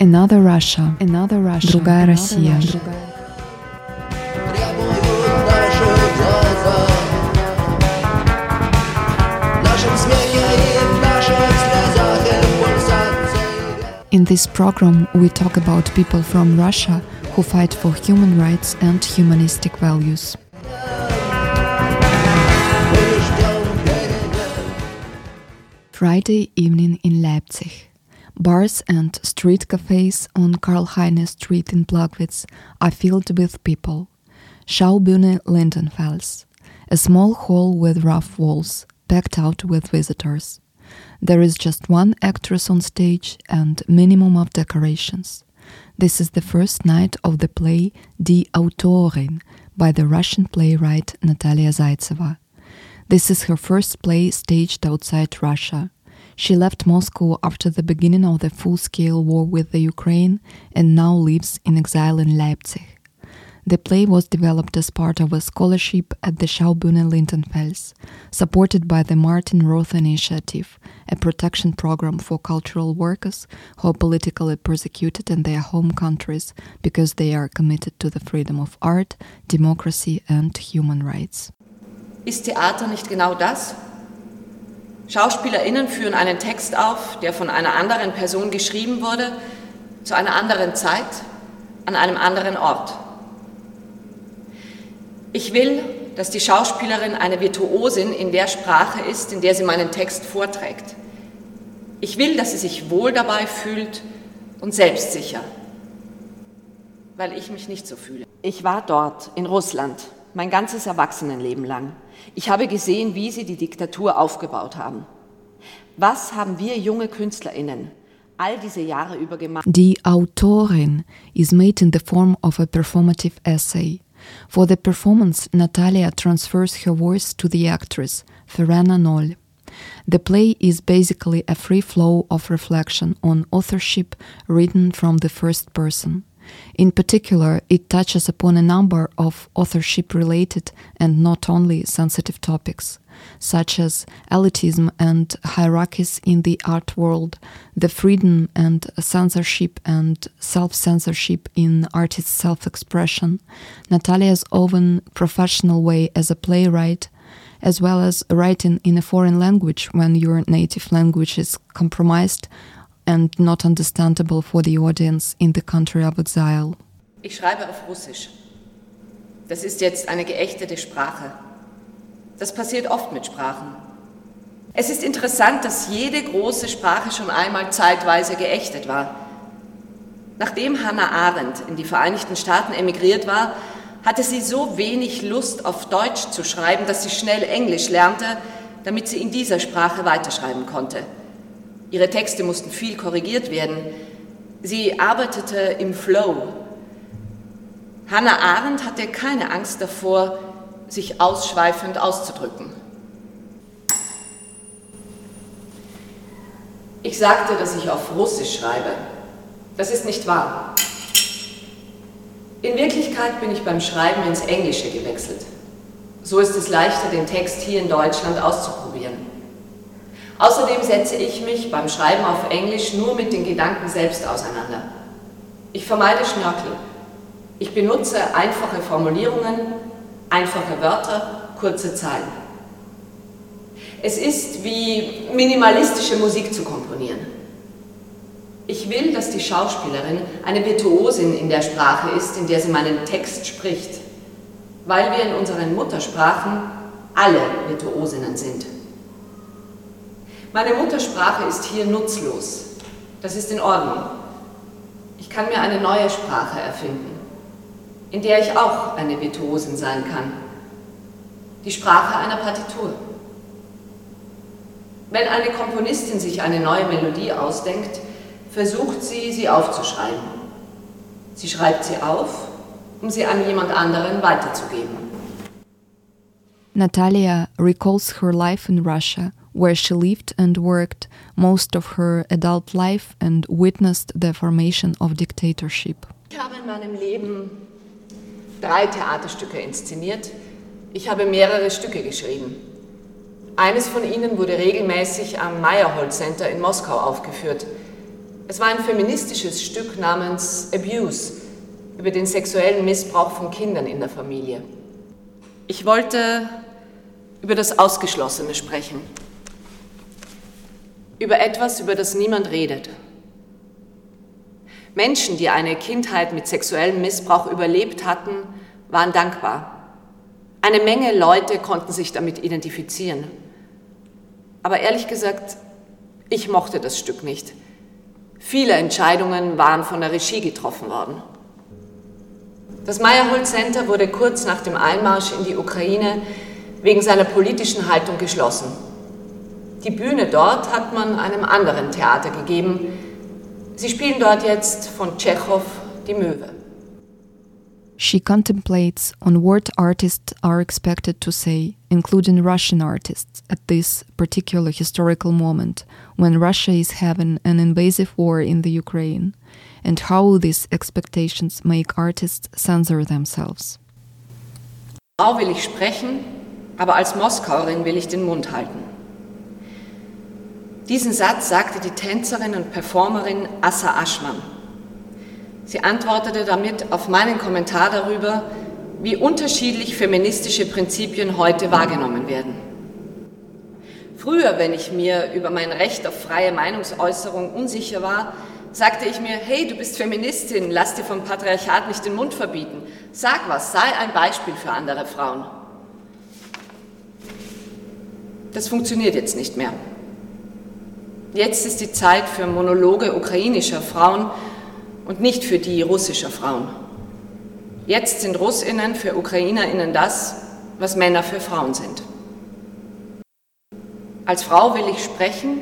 Another Russia, Another Russia, другая Россия. In this program, we talk about people from Russia who fight for human rights and humanistic values. Friday evening in Leipzig. Bars and street cafes on Karl Heine Street in Plagwitz are filled with people. Schaubühne Lindenfels, a small hall with rough walls, packed out with visitors. There is just one actress on stage and minimum of decorations. This is the first night of the play Die Autorin by the Russian playwright Natalia Zaitseva. This is her first play staged outside Russia. She left Moscow after the beginning of the full scale war with the Ukraine and now lives in exile in Leipzig. The play was developed as part of a scholarship at the Schaubühne Lindenfels, supported by the Martin Roth Initiative, a protection program for cultural workers who are politically persecuted in their home countries because they are committed to the freedom of art, democracy and human rights. Ist Theater nicht genau das? SchauspielerInnen führen einen Text auf, der von einer anderen Person geschrieben wurde, zu einer anderen Zeit, an einem anderen Ort. Ich will, dass die Schauspielerin eine Virtuosin in der Sprache ist, in der sie meinen Text vorträgt. Ich will, dass sie sich wohl dabei fühlt und selbstsicher, weil ich mich nicht so fühle. Ich war dort, in Russland, mein ganzes Erwachsenenleben lang. Ich habe gesehen, wie sie die Diktatur aufgebaut haben. Was haben wir junge KünstlerInnen all diese Jahre über gemacht? Die Autorin is made in the form of a performative essay. For the performance, Natalia transfers her voice to the actress, Ferrana Noll. The play is basically a free flow of reflection on authorship written from the first person. In particular, it touches upon a number of authorship related and not only sensitive topics, such as elitism and hierarchies in the art world, the freedom and censorship and self censorship in artists' self expression, Natalia's own professional way as a playwright, as well as writing in a foreign language when your native language is compromised and not understandable for the audience in the country of exile. Ich schreibe auf Russisch. Das ist jetzt eine geächtete Sprache. Das passiert oft mit Sprachen. Es ist interessant, dass jede große Sprache schon einmal zeitweise geächtet war. Nachdem Hannah Arendt in die Vereinigten Staaten emigriert war, hatte sie so wenig Lust auf Deutsch zu schreiben, dass sie schnell Englisch lernte, damit sie in dieser Sprache weiterschreiben konnte. Ihre Texte mussten viel korrigiert werden. Sie arbeitete im Flow. Hannah Arendt hatte keine Angst davor, sich ausschweifend auszudrücken. Ich sagte, dass ich auf Russisch schreibe. Das ist nicht wahr. In Wirklichkeit bin ich beim Schreiben ins Englische gewechselt. So ist es leichter, den Text hier in Deutschland auszuprobieren. Außerdem setze ich mich beim Schreiben auf Englisch nur mit den Gedanken selbst auseinander. Ich vermeide Schnörkel. Ich benutze einfache Formulierungen, einfache Wörter, kurze Zeilen. Es ist wie minimalistische Musik zu komponieren. Ich will, dass die Schauspielerin eine Virtuosin in der Sprache ist, in der sie meinen Text spricht, weil wir in unseren Muttersprachen alle Virtuosinnen sind. Meine Muttersprache ist hier nutzlos. Das ist in Ordnung. Ich kann mir eine neue Sprache erfinden, in der ich auch eine Virtuosin sein kann. Die Sprache einer Partitur. Wenn eine Komponistin sich eine neue Melodie ausdenkt, versucht sie, sie aufzuschreiben. Sie schreibt sie auf, um sie an jemand anderen weiterzugeben. Natalia recalls her life in Russia where she lived and worked most of her adult life and witnessed the formation of dictatorship. Ich habe in meinem Leben drei Theaterstücke inszeniert. Ich habe mehrere Stücke geschrieben. Eines von ihnen wurde regelmäßig am Meyerhold Center in Moskau aufgeführt. Es war ein feministisches Stück namens Abuse über den sexuellen Missbrauch von Kindern in der Familie. Ich wollte über das Ausgeschlossene sprechen. Über etwas, über das niemand redet. Menschen, die eine Kindheit mit sexuellem Missbrauch überlebt hatten, waren dankbar. Eine Menge Leute konnten sich damit identifizieren. Aber ehrlich gesagt, ich mochte das Stück nicht. Viele Entscheidungen waren von der Regie getroffen worden. Das Meyerhold Center wurde kurz nach dem Einmarsch in die Ukraine wegen seiner politischen Haltung geschlossen. Die Bühne dort hat man einem anderen Theater gegeben. Sie spielen dort jetzt von Tschechow die Möwe. She contemplates on what artists are expected to say, including Russian artists, at this particular historical moment when Russia is having an invasive war in the Ukraine, and how these expectations make artists censor themselves. Frau will ich sprechen, aber als Moskauerin will ich den Mund halten. Diesen Satz sagte die Tänzerin und Performerin Assa Aschmann. Sie antwortete damit auf meinen Kommentar darüber, wie unterschiedlich feministische Prinzipien heute wahrgenommen werden. Früher, wenn ich mir über mein Recht auf freie Meinungsäußerung unsicher war, sagte ich mir, hey, du bist Feministin, lass dir vom Patriarchat nicht den Mund verbieten. Sag was, sei ein Beispiel für andere Frauen. Das funktioniert jetzt nicht mehr. Jetzt ist die Zeit für Monologe ukrainischer Frauen, und nicht für die russischer Frauen. Jetzt sind Russinnen für Ukrainerinnen das, was Männer für Frauen sind. Als Frau will ich sprechen,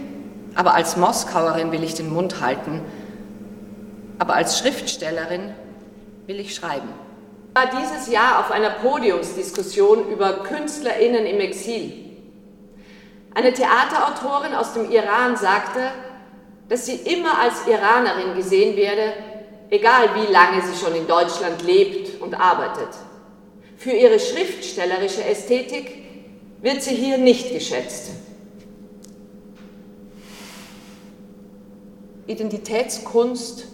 aber als Moskauerin will ich den Mund halten, aber als Schriftstellerin will ich schreiben. Ich war dieses Jahr auf einer Podiumsdiskussion über Künstlerinnen im Exil. Eine Theaterautorin aus dem Iran sagte, dass sie immer als Iranerin gesehen werde, egal wie lange sie schon in Deutschland lebt und arbeitet. Für ihre schriftstellerische Ästhetik wird sie hier nicht geschätzt. Identitätskunst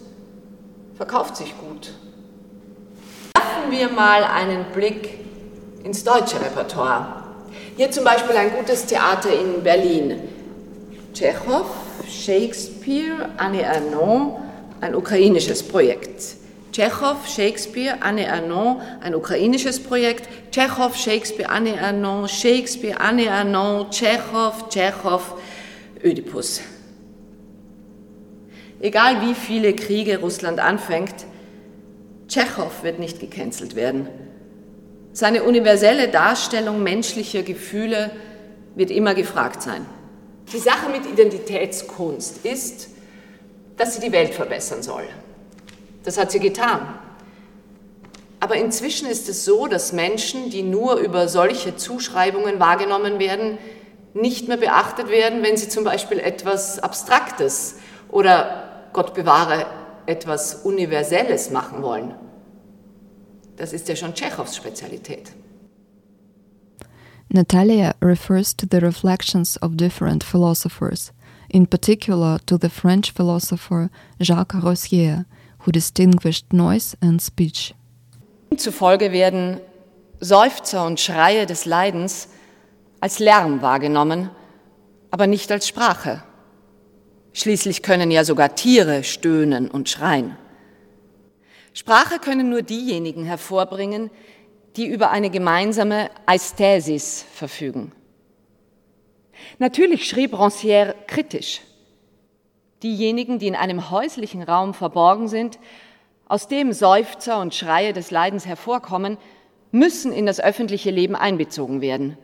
verkauft sich gut. Werfen wir mal einen Blick ins deutsche Repertoire. Hier zum Beispiel ein gutes Theater in Berlin. Tschechow, Shakespeare, Annie Arnaud, ein ukrainisches Projekt. Tschechow, Shakespeare, Anne Arnaud, ein ukrainisches Projekt. Tschechow, Shakespeare, Anne Arnaud, Shakespeare, Anne Arnaud, Tschechow, Tschechow, Ödipus. Egal wie viele Kriege Russland anfängt, Tschechow wird nicht gecancelt werden. Seine universelle Darstellung menschlicher Gefühle wird immer gefragt sein. Die Sache mit Identitätskunst ist, dass sie die Welt verbessern soll. Das hat sie getan. Aber inzwischen ist es so, dass Menschen, die nur über solche Zuschreibungen wahrgenommen werden, nicht mehr beachtet werden, wenn sie zum Beispiel etwas Abstraktes oder, Gott bewahre, etwas Universelles machen wollen. Das ist ja schon Tschechows Spezialität. Natalia refers to the reflections of different philosophers in particular to the French philosopher Jacques Rossier, who distinguished noise and speech. Zufolge werden Seufzer und Schreie des Leidens als Lärm wahrgenommen, aber nicht als Sprache. Schließlich können ja sogar Tiere stöhnen und schreien. Sprache können nur diejenigen hervorbringen, die über eine gemeinsame Ästhesis verfügen. Natürlich schrieb Rancière kritisch. Diejenigen, die in einem häuslichen Raum verborgen sind, aus dem Seufzer und Schreie des Leidens hervorkommen, müssen in das öffentliche Leben einbezogen werden.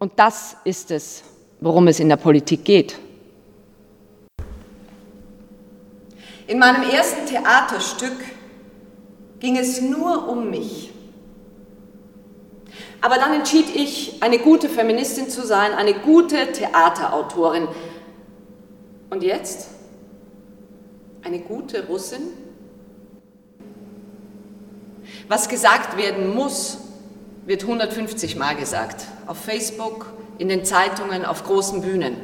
Und das ist es, worum es in der Politik geht. In meinem ersten Theaterstück ging es nur um mich. Aber dann entschied ich, eine gute Feministin zu sein, eine gute Theaterautorin. Und jetzt? Eine gute Russin? Was gesagt werden muss, wird 150 Mal gesagt. Auf Facebook, in den Zeitungen, auf großen Bühnen.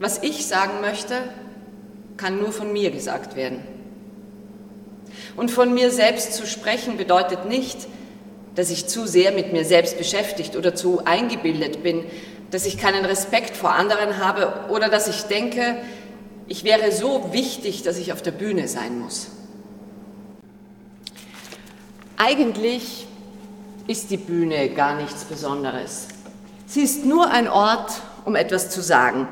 Was ich sagen möchte, kann nur von mir gesagt werden. Und von mir selbst zu sprechen bedeutet nicht, dass ich zu sehr mit mir selbst beschäftigt oder zu eingebildet bin, dass ich keinen Respekt vor anderen habe oder dass ich denke, ich wäre so wichtig, dass ich auf der Bühne sein muss. Eigentlich ist die Bühne gar nichts Besonderes. Sie ist nur ein Ort, um etwas zu sagen.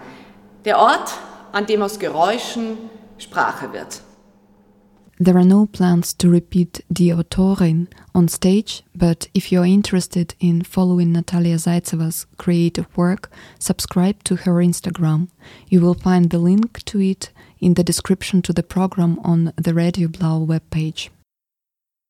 Der Ort, an dem aus Geräuschen Sprache wird. There are no plans to repeat Die Autorin on stage, but if you're interested in following Natalia Zaitseva's creative work, subscribe to her Instagram. You will find the link to it in the description to the program on the Radio Blau webpage.